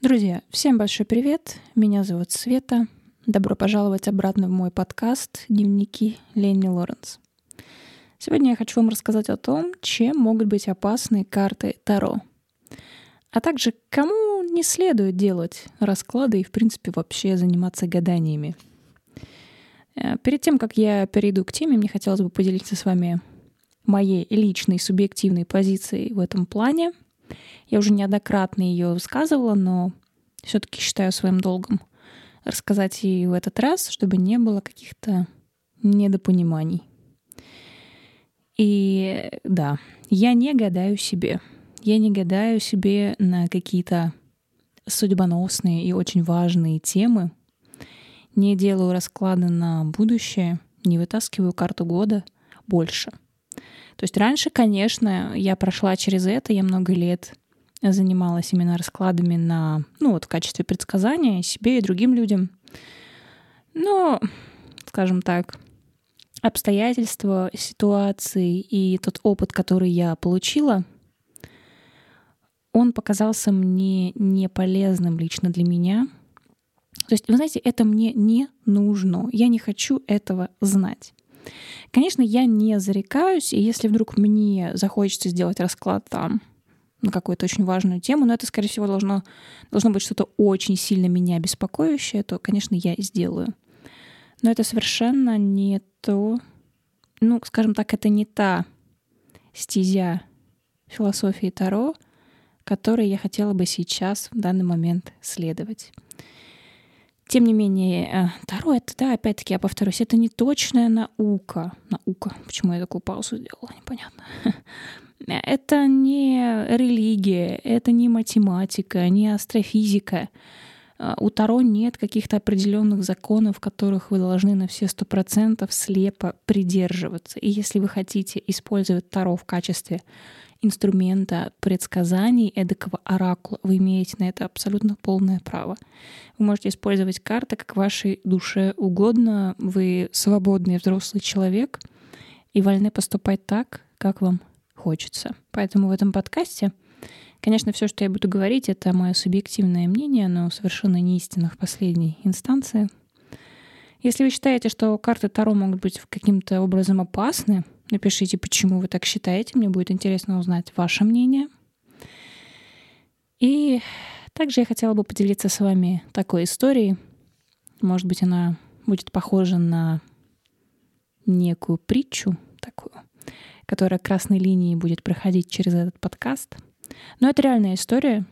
Друзья, всем большой привет. Меня зовут Света. Добро пожаловать обратно в мой подкаст «Дневники Ленни Лоренс». Сегодня я хочу вам рассказать о том, чем могут быть опасны карты Таро, а также кому не следует делать расклады и, в принципе, вообще заниматься гаданиями. Э, перед тем, как я перейду к теме, мне хотелось бы поделиться с вами моей личной субъективной позицией в этом плане — я уже неоднократно ее высказывала, но все-таки считаю своим долгом рассказать и в этот раз, чтобы не было каких-то недопониманий. И да, я не гадаю себе. Я не гадаю себе на какие-то судьбоносные и очень важные темы. Не делаю расклады на будущее, не вытаскиваю карту года больше. То есть раньше, конечно, я прошла через это, я много лет занималась именно раскладами на, ну вот в качестве предсказания себе и другим людям. Но, скажем так, обстоятельства, ситуации и тот опыт, который я получила, он показался мне не полезным лично для меня. То есть, вы знаете, это мне не нужно. Я не хочу этого знать. Конечно, я не зарекаюсь, и если вдруг мне захочется сделать расклад там на какую-то очень важную тему, но это, скорее всего, должно, должно быть что-то очень сильно меня беспокоящее, то, конечно, я сделаю. Но это совершенно не то, ну, скажем так, это не та стезя философии Таро, которой я хотела бы сейчас, в данный момент, следовать. Тем не менее, э, Таро — это, да, опять-таки, я повторюсь, это не точная наука. Наука. Почему я такую паузу сделала, непонятно. Это не религия, это не математика, не астрофизика. А, у Таро нет каких-то определенных законов, которых вы должны на все сто процентов слепо придерживаться. И если вы хотите использовать Таро в качестве инструмента предсказаний, эдакого оракула, вы имеете на это абсолютно полное право. Вы можете использовать карты как вашей душе угодно. Вы свободный взрослый человек и вольны поступать так, как вам хочется. Поэтому в этом подкасте, конечно, все, что я буду говорить, это мое субъективное мнение, но совершенно не истина в последней инстанции. Если вы считаете, что карты Таро могут быть каким-то образом опасны, напишите, почему вы так считаете. Мне будет интересно узнать ваше мнение. И также я хотела бы поделиться с вами такой историей. Может быть, она будет похожа на некую притчу такую которая красной линией будет проходить через этот подкаст. Но это реальная история.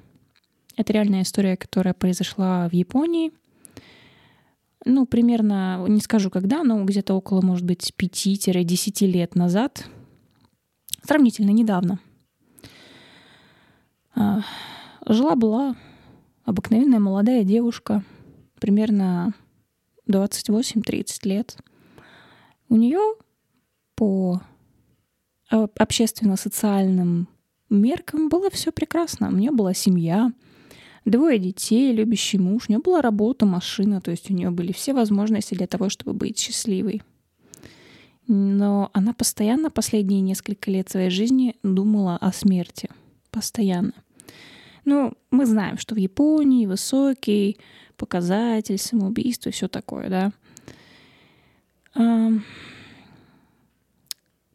Это реальная история, которая произошла в Японии. Ну, примерно, не скажу когда, но где-то около, может быть, 5-10 лет назад. Сравнительно недавно. А, жила-была обыкновенная молодая девушка, примерно 28-30 лет. У нее по общественно-социальным меркам было все прекрасно. У нее была семья, двое детей, любящий муж, у нее была работа, машина, то есть у нее были все возможности для того, чтобы быть счастливой. Но она постоянно последние несколько лет своей жизни думала о смерти. Постоянно. Ну, мы знаем, что в Японии высокий показатель самоубийства и все такое, да.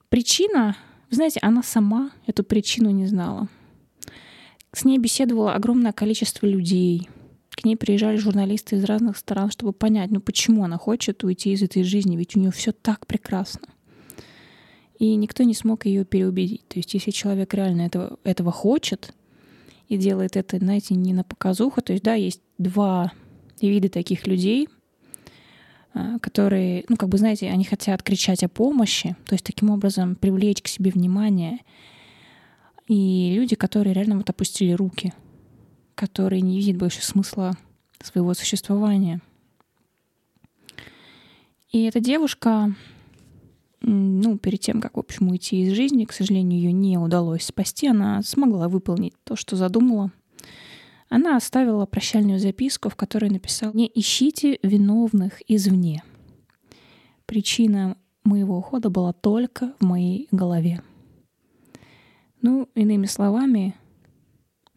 Причина, вы знаете, она сама эту причину не знала. С ней беседовало огромное количество людей. К ней приезжали журналисты из разных стран, чтобы понять, ну почему она хочет уйти из этой жизни, ведь у нее все так прекрасно. И никто не смог ее переубедить. То есть если человек реально этого, этого хочет и делает это, знаете, не на показуху, то есть да, есть два вида таких людей — Э, которые, ну, как бы, знаете, они хотят кричать о помощи, то есть таким образом привлечь к себе внимание. И люди, которые реально вот опустили руки, которые не видят больше смысла своего существования. И эта девушка, ну, перед тем, как, в общем, уйти из жизни, к сожалению, ее не удалось спасти, она смогла выполнить то, что задумала — она оставила прощальную записку, в которой написала «Не ищите виновных извне. Причина моего ухода была только в моей голове». Ну, иными словами,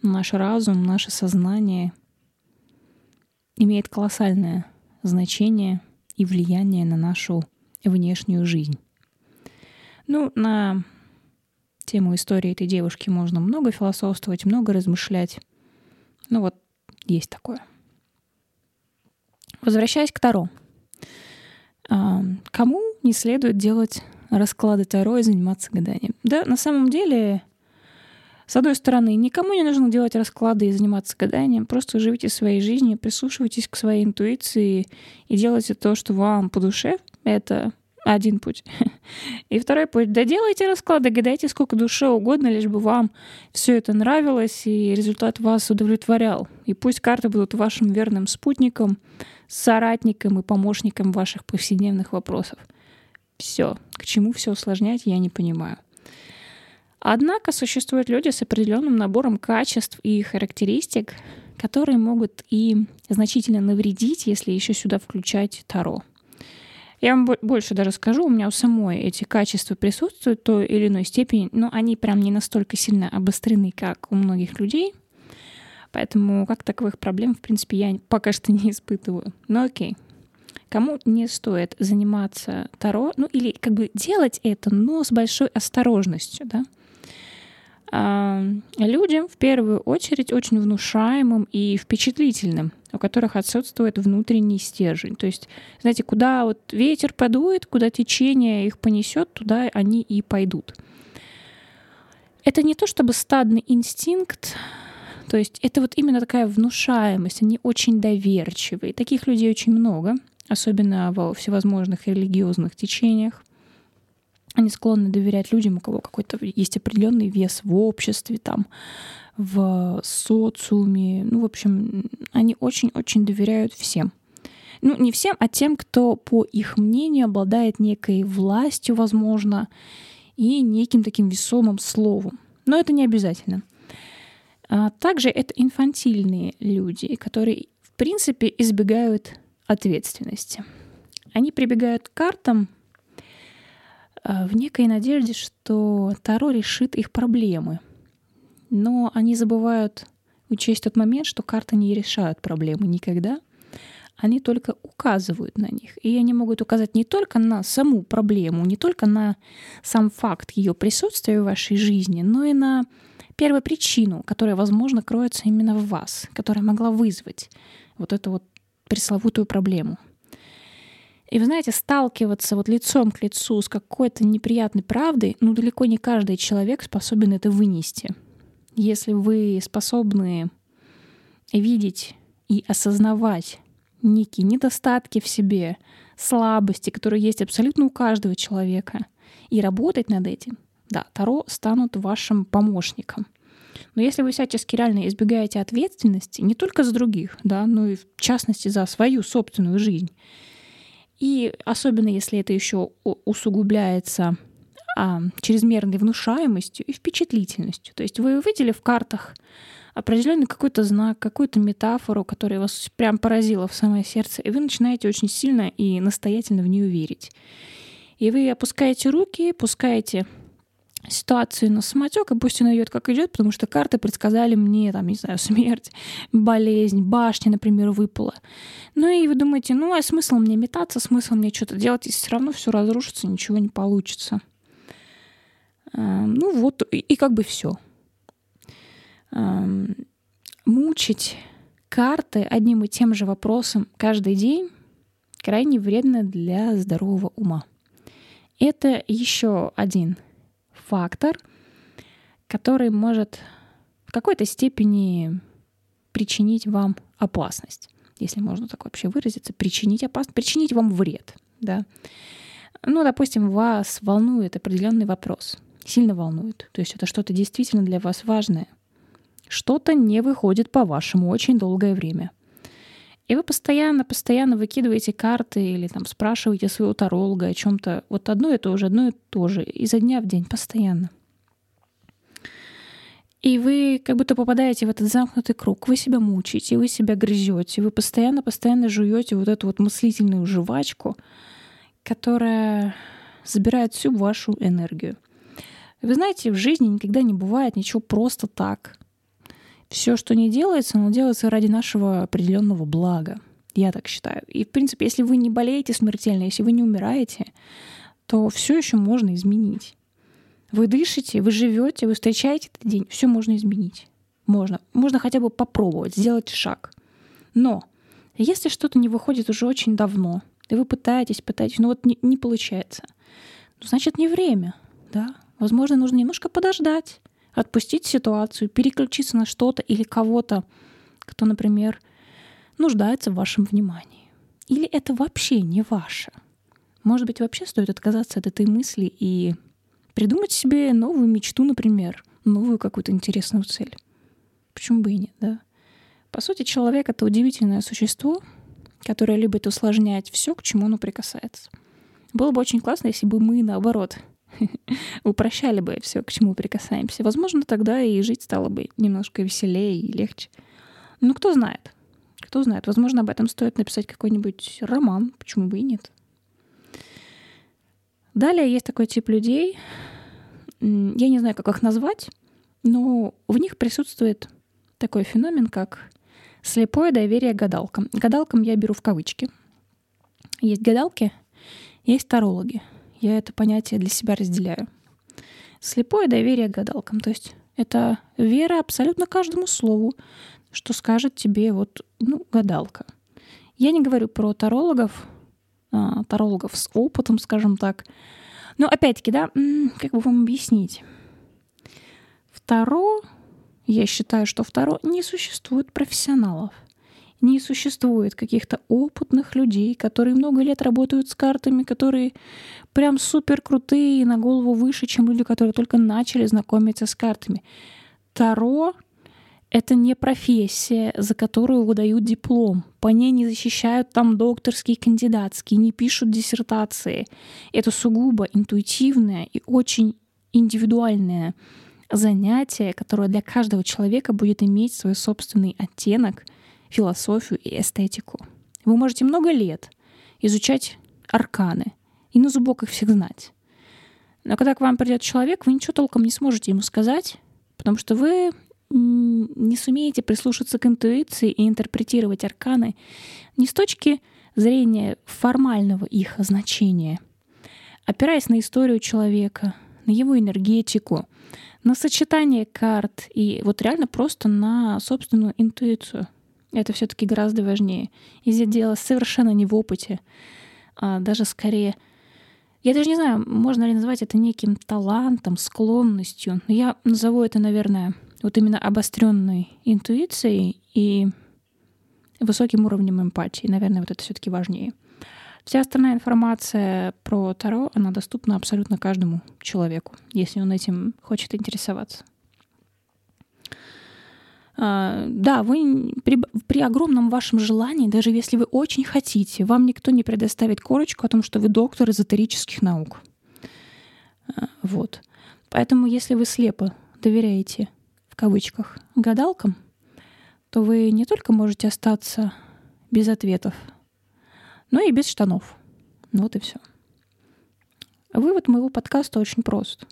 наш разум, наше сознание имеет колоссальное значение и влияние на нашу внешнюю жизнь. Ну, на тему истории этой девушки можно много философствовать, много размышлять. Ну вот, есть такое. Возвращаясь к Таро. А, кому не следует делать расклады Таро и заниматься гаданием? Да, на самом деле, с одной стороны, никому не нужно делать расклады и заниматься гаданием. Просто живите своей жизнью, прислушивайтесь к своей интуиции и делайте то, что вам по душе. Это один путь. И второй путь. Да делайте расклады, гадайте сколько душе угодно, лишь бы вам все это нравилось и результат вас удовлетворял. И пусть карты будут вашим верным спутником, соратником и помощником ваших повседневных вопросов. Все. К чему все усложнять, я не понимаю. Однако существуют люди с определенным набором качеств и характеристик, которые могут и значительно навредить, если еще сюда включать Таро. Я вам больше даже скажу, у меня у самой эти качества присутствуют в той или иной степени, но они прям не настолько сильно обострены, как у многих людей. Поэтому как таковых проблем, в принципе, я пока что не испытываю. Но окей. Кому не стоит заниматься Таро, ну или как бы делать это, но с большой осторожностью, да? Людям в первую очередь очень внушаемым и впечатлительным, у которых отсутствует внутренний стержень. То есть, знаете, куда вот ветер подует, куда течение их понесет, туда они и пойдут. Это не то чтобы стадный инстинкт, то есть это вот именно такая внушаемость, они очень доверчивые. Таких людей очень много, особенно во всевозможных религиозных течениях. Они склонны доверять людям, у кого какой-то есть определенный вес в обществе, там, в социуме. Ну, в общем, они очень-очень доверяют всем. Ну, не всем, а тем, кто, по их мнению, обладает некой властью, возможно, и неким таким весомым словом. Но это не обязательно. А также это инфантильные люди, которые, в принципе, избегают ответственности. Они прибегают к картам в некой надежде, что Таро решит их проблемы. Но они забывают учесть тот момент, что карты не решают проблемы никогда. Они только указывают на них. И они могут указать не только на саму проблему, не только на сам факт ее присутствия в вашей жизни, но и на первую причину, которая, возможно, кроется именно в вас, которая могла вызвать вот эту вот пресловутую проблему — и вы знаете, сталкиваться вот лицом к лицу с какой-то неприятной правдой, ну далеко не каждый человек способен это вынести. Если вы способны видеть и осознавать некие недостатки в себе, слабости, которые есть абсолютно у каждого человека, и работать над этим, да, Таро станут вашим помощником. Но если вы всячески реально избегаете ответственности, не только за других, да, но и в частности за свою собственную жизнь, и особенно если это еще усугубляется а, чрезмерной внушаемостью и впечатлительностью. То есть вы увидели в картах определенный какой-то знак, какую-то метафору, которая вас прям поразила в самое сердце, и вы начинаете очень сильно и настоятельно в нее верить. И вы опускаете руки, пускаете ситуацию на самотек, и пусть она идет как идет, потому что карты предсказали мне, там, не знаю, смерть, болезнь, башня, например, выпала. Ну и вы думаете, ну а смысл мне метаться, смысл мне что-то делать, если все равно все разрушится, ничего не получится. Ну вот, и, и как бы все. Мучить карты одним и тем же вопросом каждый день крайне вредно для здорового ума. Это еще один фактор, который может в какой-то степени причинить вам опасность, если можно так вообще выразиться, причинить опасность, причинить вам вред, да. Ну, допустим, вас волнует определенный вопрос, сильно волнует, то есть это что-то действительно для вас важное, что-то не выходит по-вашему очень долгое время. И вы постоянно, постоянно выкидываете карты или там спрашиваете своего таролога о чем-то. Вот одно и то же, одно и то же, изо дня в день, постоянно. И вы как будто попадаете в этот замкнутый круг. Вы себя мучаете, вы себя грызете, вы постоянно-постоянно жуете вот эту вот мыслительную жвачку, которая забирает всю вашу энергию. Вы знаете, в жизни никогда не бывает ничего просто так. Все, что не делается, оно делается ради нашего определенного блага. Я так считаю. И, в принципе, если вы не болеете смертельно, если вы не умираете, то все еще можно изменить. Вы дышите, вы живете, вы встречаете этот день, все можно изменить. Можно. Можно хотя бы попробовать, сделать шаг. Но если что-то не выходит уже очень давно, и вы пытаетесь, пытаетесь, но вот не, не получается, ну, значит, не время, да? Возможно, нужно немножко подождать, отпустить ситуацию, переключиться на что-то или кого-то, кто, например, нуждается в вашем внимании. Или это вообще не ваше. Может быть, вообще стоит отказаться от этой мысли и придумать себе новую мечту, например, новую какую-то интересную цель. Почему бы и нет, да? По сути, человек — это удивительное существо, которое любит усложнять все, к чему оно прикасается. Было бы очень классно, если бы мы, наоборот, упрощали бы все, к чему прикасаемся. Возможно, тогда и жить стало бы немножко веселее и легче. Ну, кто знает. Кто знает. Возможно, об этом стоит написать какой-нибудь роман. Почему бы и нет. Далее есть такой тип людей. Я не знаю, как их назвать, но в них присутствует такой феномен, как слепое доверие гадалкам. Гадалкам я беру в кавычки. Есть гадалки, есть тарологи — я это понятие для себя разделяю. Слепое доверие гадалкам, то есть это вера абсолютно каждому слову, что скажет тебе вот, ну, гадалка. Я не говорю про тарологов, а, тарологов с опытом, скажем так. Но опять-таки, да, как бы вам объяснить? Второ, я считаю, что второ не существует профессионалов не существует каких-то опытных людей, которые много лет работают с картами, которые прям супер крутые и на голову выше, чем люди, которые только начали знакомиться с картами. Таро — это не профессия, за которую выдают диплом. По ней не защищают там докторские, кандидатские, не пишут диссертации. Это сугубо интуитивное и очень индивидуальное занятие, которое для каждого человека будет иметь свой собственный оттенок — философию и эстетику. Вы можете много лет изучать арканы и на зубок их всех знать. Но когда к вам придет человек, вы ничего толком не сможете ему сказать, потому что вы не сумеете прислушаться к интуиции и интерпретировать арканы не с точки зрения формального их значения, опираясь на историю человека, на его энергетику, на сочетание карт и вот реально просто на собственную интуицию. Это все-таки гораздо важнее. И здесь дело совершенно не в опыте, а даже скорее... Я даже не знаю, можно ли назвать это неким талантом, склонностью, но я назову это, наверное, вот именно обостренной интуицией и высоким уровнем эмпатии. Наверное, вот это все-таки важнее. Вся остальная информация про Таро, она доступна абсолютно каждому человеку, если он этим хочет интересоваться. А, да, вы при, при огромном вашем желании, даже если вы очень хотите, вам никто не предоставит корочку о том, что вы доктор эзотерических наук. А, вот. Поэтому, если вы слепо доверяете, в кавычках, гадалкам, то вы не только можете остаться без ответов, но и без штанов. Вот и все. Вывод моего подкаста очень прост.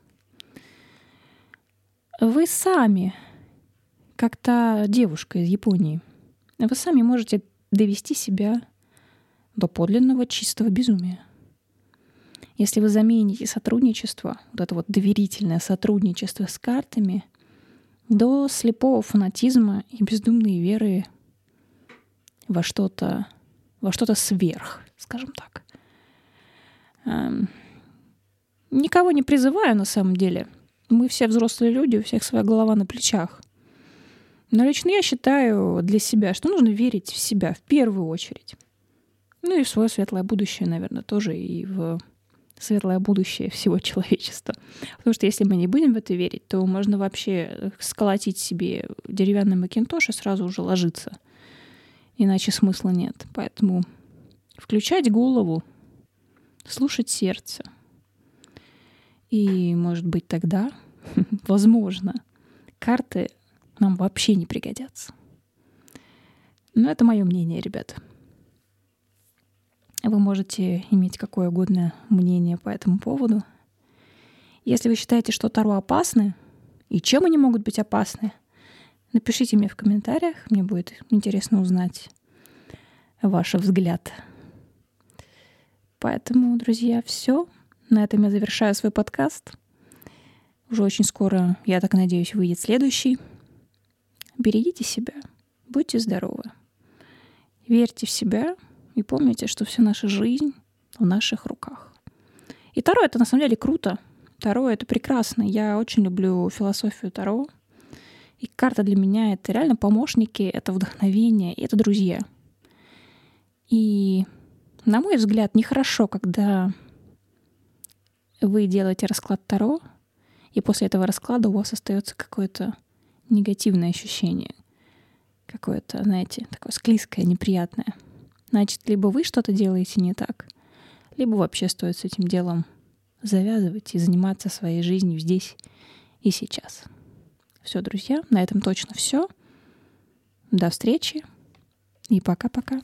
Вы сами как та девушка из Японии. Вы сами можете довести себя до подлинного чистого безумия. Если вы замените сотрудничество, вот это вот доверительное сотрудничество с картами, до слепого фанатизма и бездумной веры во что-то, во что-то сверх, скажем так. Эм, никого не призываю на самом деле. Мы все взрослые люди, у всех своя голова на плечах. Но лично я считаю для себя, что нужно верить в себя в первую очередь. Ну и в свое светлое будущее, наверное, тоже и в светлое будущее всего человечества. Потому что если мы не будем в это верить, то можно вообще сколотить себе деревянный макинтош и сразу уже ложиться. Иначе смысла нет. Поэтому включать голову, слушать сердце. И, может быть, тогда, возможно, карты нам вообще не пригодятся. Но это мое мнение, ребят. Вы можете иметь какое угодно мнение по этому поводу. Если вы считаете, что Таро опасны, и чем они могут быть опасны, Напишите мне в комментариях, мне будет интересно узнать ваш взгляд. Поэтому, друзья, все. На этом я завершаю свой подкаст. Уже очень скоро, я так надеюсь, выйдет следующий. Берегите себя, будьте здоровы, верьте в себя и помните, что вся наша жизнь в наших руках. И Таро — это на самом деле круто. Таро — это прекрасно. Я очень люблю философию Таро. И карта для меня — это реально помощники, это вдохновение, и это друзья. И, на мой взгляд, нехорошо, когда вы делаете расклад Таро, и после этого расклада у вас остается какое-то негативное ощущение. Какое-то, знаете, такое склизкое, неприятное. Значит, либо вы что-то делаете не так, либо вообще стоит с этим делом завязывать и заниматься своей жизнью здесь и сейчас. Все, друзья, на этом точно все. До встречи и пока-пока.